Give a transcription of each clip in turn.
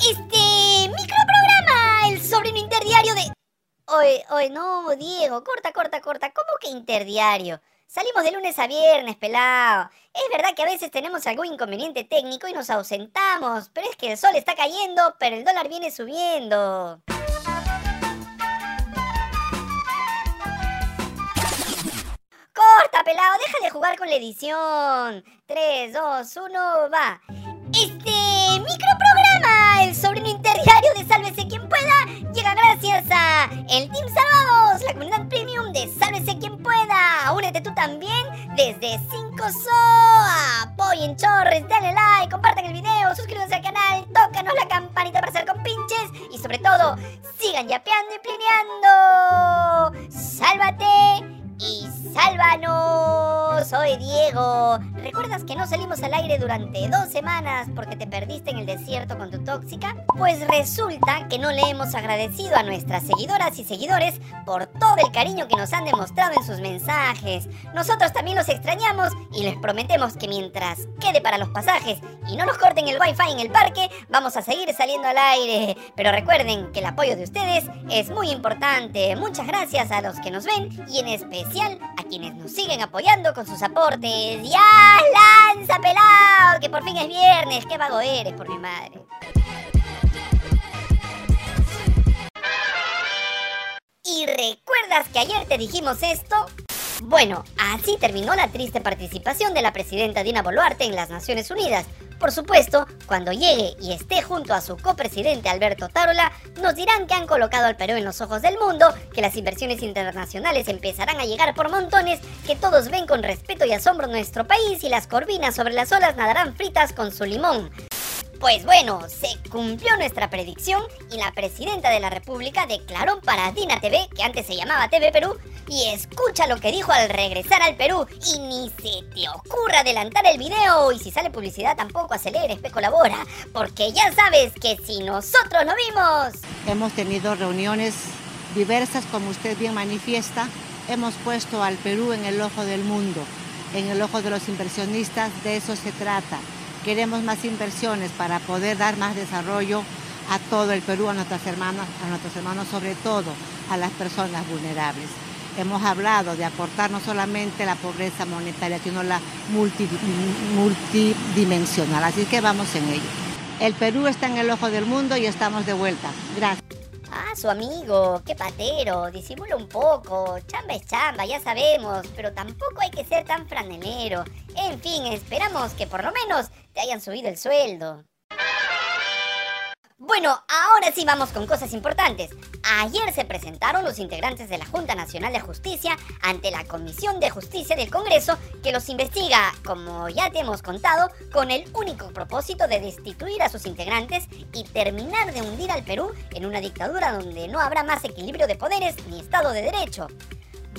este microprograma, el sobrino interdiario de... Oye, oye, no, Diego, corta, corta, corta. ¿Cómo que interdiario? Salimos de lunes a viernes, pelado. Es verdad que a veces tenemos algún inconveniente técnico y nos ausentamos, pero es que el sol está cayendo, pero el dólar viene subiendo. Corta, pelado, deja de jugar con la edición. 3, 2, 1, va. Este microprograma, el sobrino interdiario de Sálvese quien pueda, llega gracias a el Team Salvados, la comunidad premium de Sálvese quien pueda. Únete tú también desde 5 SO. Apoyen chorres, dale like, compartan el video, suscríbanse al canal, tócanos la campanita para hacer compinches y sobre todo, sigan yapeando y plineando. ¡Sálvate! Y sálvanos. Soy Diego. ¿Recuerdas que no salimos al aire durante dos semanas porque te perdiste en el desierto con tu tóxica? Pues resulta que no le hemos agradecido a nuestras seguidoras y seguidores por todo el cariño que nos han demostrado en sus mensajes. Nosotros también los extrañamos y les prometemos que mientras quede para los pasajes y no nos corten el wifi en el parque, vamos a seguir saliendo al aire. Pero recuerden que el apoyo de ustedes es muy importante. Muchas gracias a los que nos ven y en especial a quienes nos siguen apoyando con sus aportes. ¡Ya, lanza, pelado! Que por fin es viernes. ¡Qué vago eres, por mi madre! ¿Y recuerdas que ayer te dijimos esto? Bueno, así terminó la triste participación de la presidenta Dina Boluarte en las Naciones Unidas, por supuesto, cuando llegue y esté junto a su copresidente Alberto Tarola, nos dirán que han colocado al Perú en los ojos del mundo, que las inversiones internacionales empezarán a llegar por montones, que todos ven con respeto y asombro nuestro país y las corvinas sobre las olas nadarán fritas con su limón. Pues bueno, se cumplió nuestra predicción y la presidenta de la República declaró para Dina TV, que antes se llamaba TV Perú, y escucha lo que dijo al regresar al Perú y ni se te ocurra adelantar el video y si sale publicidad tampoco aceleres, pe colabora, porque ya sabes que si nosotros lo vimos. Hemos tenido reuniones diversas como usted bien manifiesta, hemos puesto al Perú en el ojo del mundo, en el ojo de los inversionistas, de eso se trata Queremos más inversiones para poder dar más desarrollo a todo el Perú, a nuestras hermanas, a nuestros hermanos, sobre todo a las personas vulnerables. Hemos hablado de aportar no solamente la pobreza monetaria, sino la multidimensional. Así que vamos en ello. El Perú está en el ojo del mundo y estamos de vuelta. Gracias. Ah, su amigo, qué patero, disimula un poco, chamba es chamba, ya sabemos, pero tampoco hay que ser tan franelero. En fin, esperamos que por lo menos hayan subido el sueldo. Bueno, ahora sí vamos con cosas importantes. Ayer se presentaron los integrantes de la Junta Nacional de Justicia ante la Comisión de Justicia del Congreso que los investiga, como ya te hemos contado, con el único propósito de destituir a sus integrantes y terminar de hundir al Perú en una dictadura donde no habrá más equilibrio de poderes ni Estado de Derecho.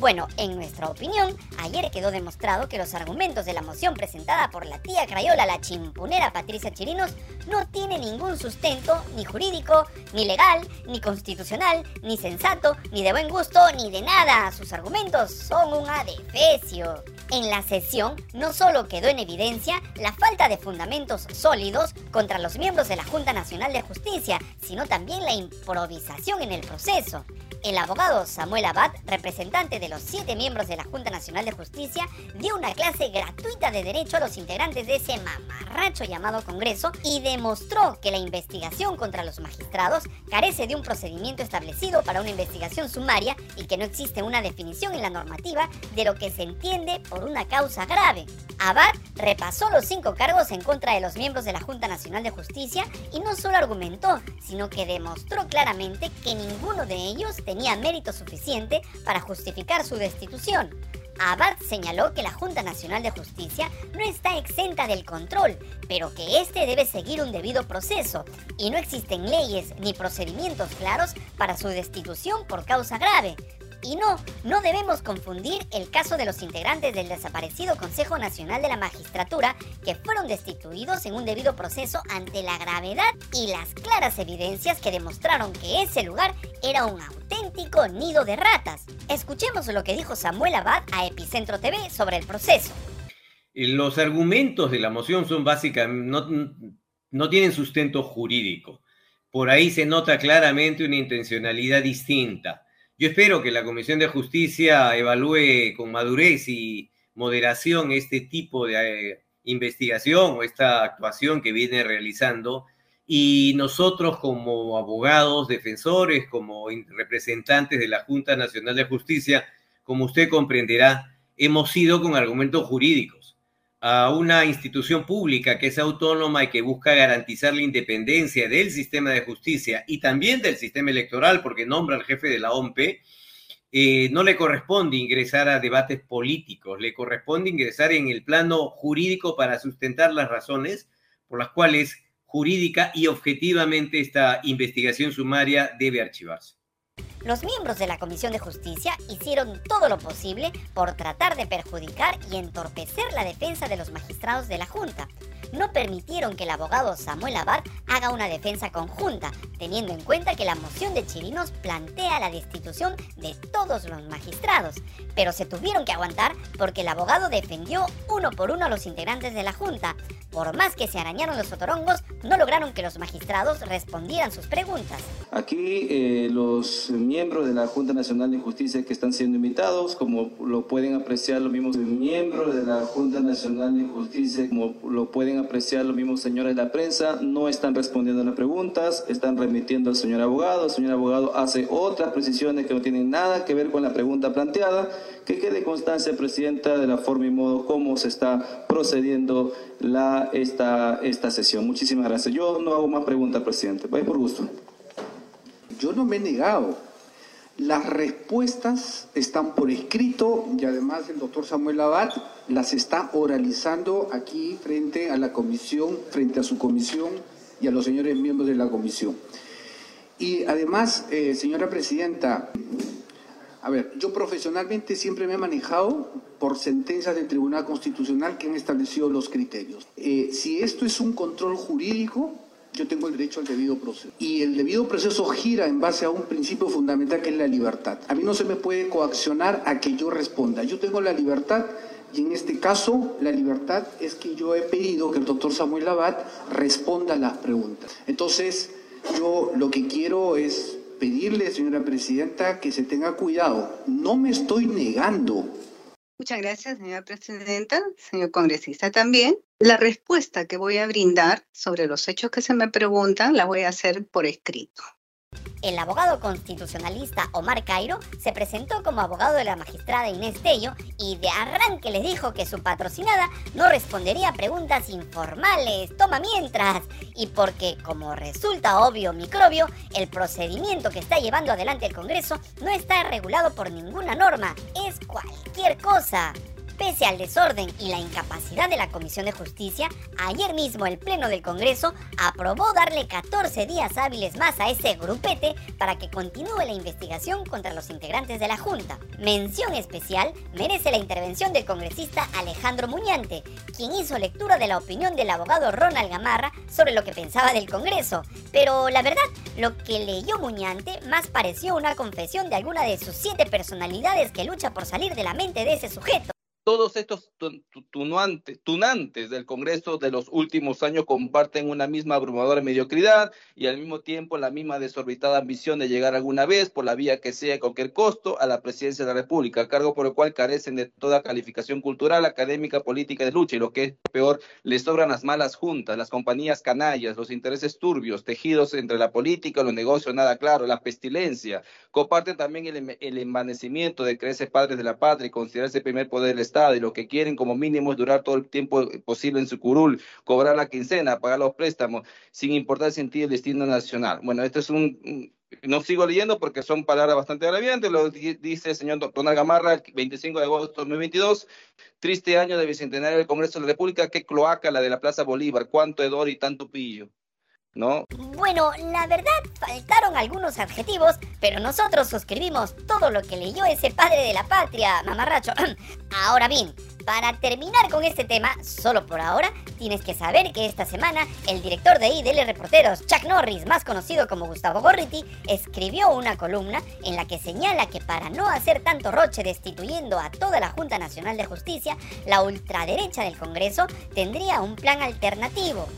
Bueno, en nuestra opinión, ayer quedó demostrado que los argumentos de la moción presentada por la tía Crayola, la chimpunera Patricia Chirinos, no tiene ningún sustento, ni jurídico, ni legal, ni constitucional, ni sensato, ni de buen gusto, ni de nada. Sus argumentos son un adefesio. En la sesión no solo quedó en evidencia la falta de fundamentos sólidos contra los miembros de la Junta Nacional de Justicia, sino también la improvisación en el proceso. El abogado Samuel Abad, representante de los siete miembros de la Junta Nacional de Justicia, dio una clase gratuita de derecho a los integrantes de ese mamarracho llamado Congreso y demostró que la investigación contra los magistrados carece de un procedimiento establecido para una investigación sumaria y que no existe una definición en la normativa de lo que se entiende por una causa grave. Abad repasó los cinco cargos en contra de los miembros de la Junta Nacional de Justicia y no solo argumentó, sino que demostró claramente que ninguno de ellos tenía mérito suficiente para justificar su destitución. Abad señaló que la Junta Nacional de Justicia no está exenta del control, pero que éste debe seguir un debido proceso y no existen leyes ni procedimientos claros para su destitución por causa grave. Y no, no debemos confundir el caso de los integrantes del desaparecido Consejo Nacional de la Magistratura que fueron destituidos en un debido proceso ante la gravedad y las claras evidencias que demostraron que ese lugar era un auténtico nido de ratas. Escuchemos lo que dijo Samuel Abad a Epicentro TV sobre el proceso. Los argumentos de la moción son básicamente, no, no tienen sustento jurídico. por ahí se nota claramente una intencionalidad distinta. Yo espero que la Comisión de Justicia evalúe con madurez y moderación este tipo de eh, investigación o esta actuación que viene realizando y nosotros como abogados, defensores, como representantes de la Junta Nacional de Justicia, como usted comprenderá, hemos ido con argumentos jurídicos a una institución pública que es autónoma y que busca garantizar la independencia del sistema de justicia y también del sistema electoral, porque nombra al jefe de la OMP, eh, no le corresponde ingresar a debates políticos, le corresponde ingresar en el plano jurídico para sustentar las razones por las cuales jurídica y objetivamente esta investigación sumaria debe archivarse. Los miembros de la Comisión de Justicia hicieron todo lo posible por tratar de perjudicar y entorpecer la defensa de los magistrados de la Junta. No permitieron que el abogado Samuel Abad haga una defensa conjunta, teniendo en cuenta que la moción de Chirinos plantea la destitución de todos los magistrados. Pero se tuvieron que aguantar porque el abogado defendió uno por uno a los integrantes de la Junta, por más que se arañaron los otorongos, no lograron que los magistrados respondieran sus preguntas. Aquí eh, los miembros de la Junta Nacional de Justicia que están siendo invitados, como lo pueden apreciar los mismos miembros de la Junta Nacional de Justicia, como lo pueden apreciar los mismos señores de la prensa, no están respondiendo a las preguntas, están remitiendo al señor abogado, el señor abogado hace otras precisiones que no tienen nada que ver con la pregunta planteada, que quede constancia, Presidenta, de la forma y modo como se está procediendo la, esta, esta sesión. Muchísimas gracias. Yo no hago más preguntas, presidente. Vaya por gusto. Yo no me he negado. Las respuestas están por escrito y además el doctor Samuel Abad las está oralizando aquí frente a la comisión, frente a su comisión y a los señores miembros de la comisión. Y además, eh, señora presidenta, a ver, yo profesionalmente siempre me he manejado por sentencias del Tribunal Constitucional que han establecido los criterios. Eh, si esto es un control jurídico, yo tengo el derecho al debido proceso. Y el debido proceso gira en base a un principio fundamental que es la libertad. A mí no se me puede coaccionar a que yo responda. Yo tengo la libertad y en este caso la libertad es que yo he pedido que el doctor Samuel Labat responda a las preguntas. Entonces, yo lo que quiero es pedirle, señora presidenta, que se tenga cuidado. No me estoy negando. Muchas gracias, señora presidenta, señor congresista también. La respuesta que voy a brindar sobre los hechos que se me preguntan la voy a hacer por escrito. El abogado constitucionalista Omar Cairo se presentó como abogado de la magistrada Inés Tello y de arranque les dijo que su patrocinada no respondería a preguntas informales, toma mientras, y porque, como resulta obvio microbio, el procedimiento que está llevando adelante el Congreso no está regulado por ninguna norma, es cualquier cosa. Pese al desorden y la incapacidad de la Comisión de Justicia, ayer mismo el Pleno del Congreso aprobó darle 14 días hábiles más a ese grupete para que continúe la investigación contra los integrantes de la Junta. Mención especial merece la intervención del congresista Alejandro Muñante, quien hizo lectura de la opinión del abogado Ronald Gamarra sobre lo que pensaba del Congreso. Pero la verdad, lo que leyó Muñante más pareció una confesión de alguna de sus siete personalidades que lucha por salir de la mente de ese sujeto todos estos tunantes del Congreso de los últimos años comparten una misma abrumadora mediocridad y al mismo tiempo la misma desorbitada ambición de llegar alguna vez, por la vía que sea, a cualquier costo, a la presidencia de la República, cargo por el cual carecen de toda calificación cultural, académica, política de lucha y lo que es peor, les sobran las malas juntas, las compañías canallas, los intereses turbios, tejidos entre la política, los negocios nada claro, la pestilencia. Comparten también el, el envanecimiento de creerse padres de la patria y considerarse primer poder del Estado y lo que quieren como mínimo es durar todo el tiempo posible en su curul, cobrar la quincena, pagar los préstamos, sin importar el sentido del destino nacional. Bueno, esto es un, no sigo leyendo porque son palabras bastante agraviantes, lo dice el señor Donald Gamarra el 25 de agosto de 2022, triste año de bicentenario del Congreso de la República, qué cloaca la de la Plaza Bolívar, cuánto hedor y tanto pillo. ¿No? Bueno, la verdad faltaron algunos adjetivos, pero nosotros suscribimos todo lo que leyó ese padre de la patria, mamarracho. Ahora bien, para terminar con este tema, solo por ahora, tienes que saber que esta semana el director de IDL Reporteros, Chuck Norris, más conocido como Gustavo Gorriti, escribió una columna en la que señala que para no hacer tanto roche destituyendo a toda la Junta Nacional de Justicia, la ultraderecha del Congreso tendría un plan alternativo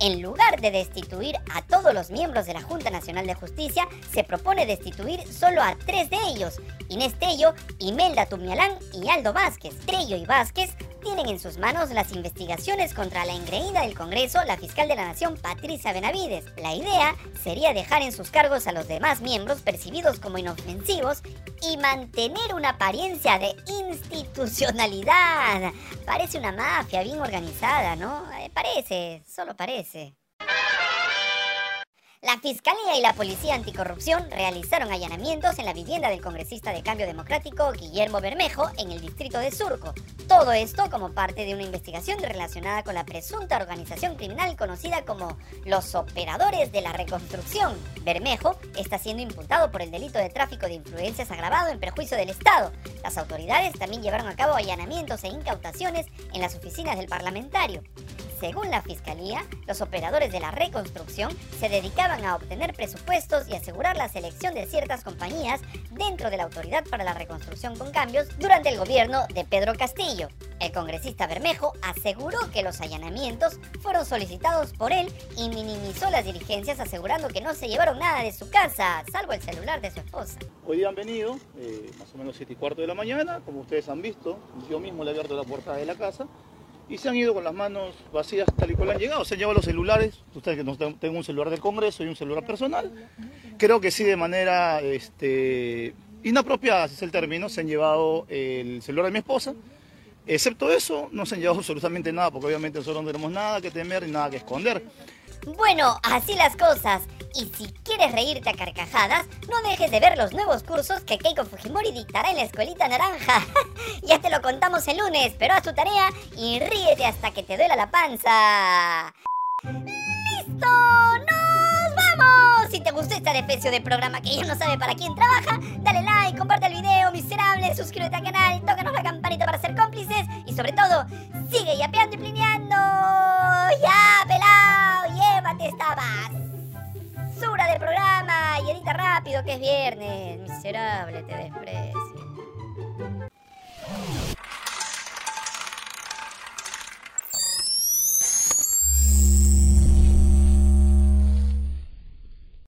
En lugar de destituir a todos los miembros de la Junta Nacional de Justicia, se propone destituir solo a tres de ellos, Inés Tello, Imelda Tumialán y Aldo Vázquez. Tello y Vázquez tienen en sus manos las investigaciones contra la engreída del Congreso, la fiscal de la Nación, Patricia Benavides. La idea sería dejar en sus cargos a los demás miembros percibidos como inofensivos y mantener una apariencia de institucionalidad. Parece una mafia bien organizada, ¿no? Eh, parece, solo parece. La Fiscalía y la Policía Anticorrupción realizaron allanamientos en la vivienda del congresista de Cambio Democrático Guillermo Bermejo en el distrito de Surco. Todo esto como parte de una investigación relacionada con la presunta organización criminal conocida como los operadores de la reconstrucción. Bermejo está siendo imputado por el delito de tráfico de influencias agravado en perjuicio del Estado. Las autoridades también llevaron a cabo allanamientos e incautaciones en las oficinas del parlamentario. Según la Fiscalía, los operadores de la reconstrucción se dedicaban a obtener presupuestos y asegurar la selección de ciertas compañías dentro de la Autoridad para la Reconstrucción con Cambios durante el gobierno de Pedro Castillo. El congresista Bermejo aseguró que los allanamientos fueron solicitados por él y minimizó las diligencias asegurando que no se llevaron nada de su casa, salvo el celular de su esposa. Hoy día han venido, eh, más o menos 7 y cuarto de la mañana, como ustedes han visto, yo mismo le he abierto la puerta de la casa y se han ido con las manos vacías tal y cual han llegado. Se han llevado los celulares, ustedes que no tengo un celular del Congreso y un celular personal. Creo que sí de manera este, inapropiada, si es el término, se han llevado el celular de mi esposa. Excepto eso, no se han llevado absolutamente nada, porque obviamente nosotros no tenemos nada que temer ni nada que esconder. Bueno, así las cosas. Y si quieres reírte a carcajadas, no dejes de ver los nuevos cursos que Keiko Fujimori dictará en la escuelita naranja. ya te lo contamos el lunes, pero haz tu tarea y ríete hasta que te duela la panza. ¡Listo! ¡Nos vamos! Si te gustó esta defecio de programa que ya no sabe para quién trabaja, dale like, comparte el video, miserable, suscríbete al canal, tócanos la campanita para ser cómplices y sobre todo, sigue yapeando y plineando. Que es viernes. Miserable, te desprecio.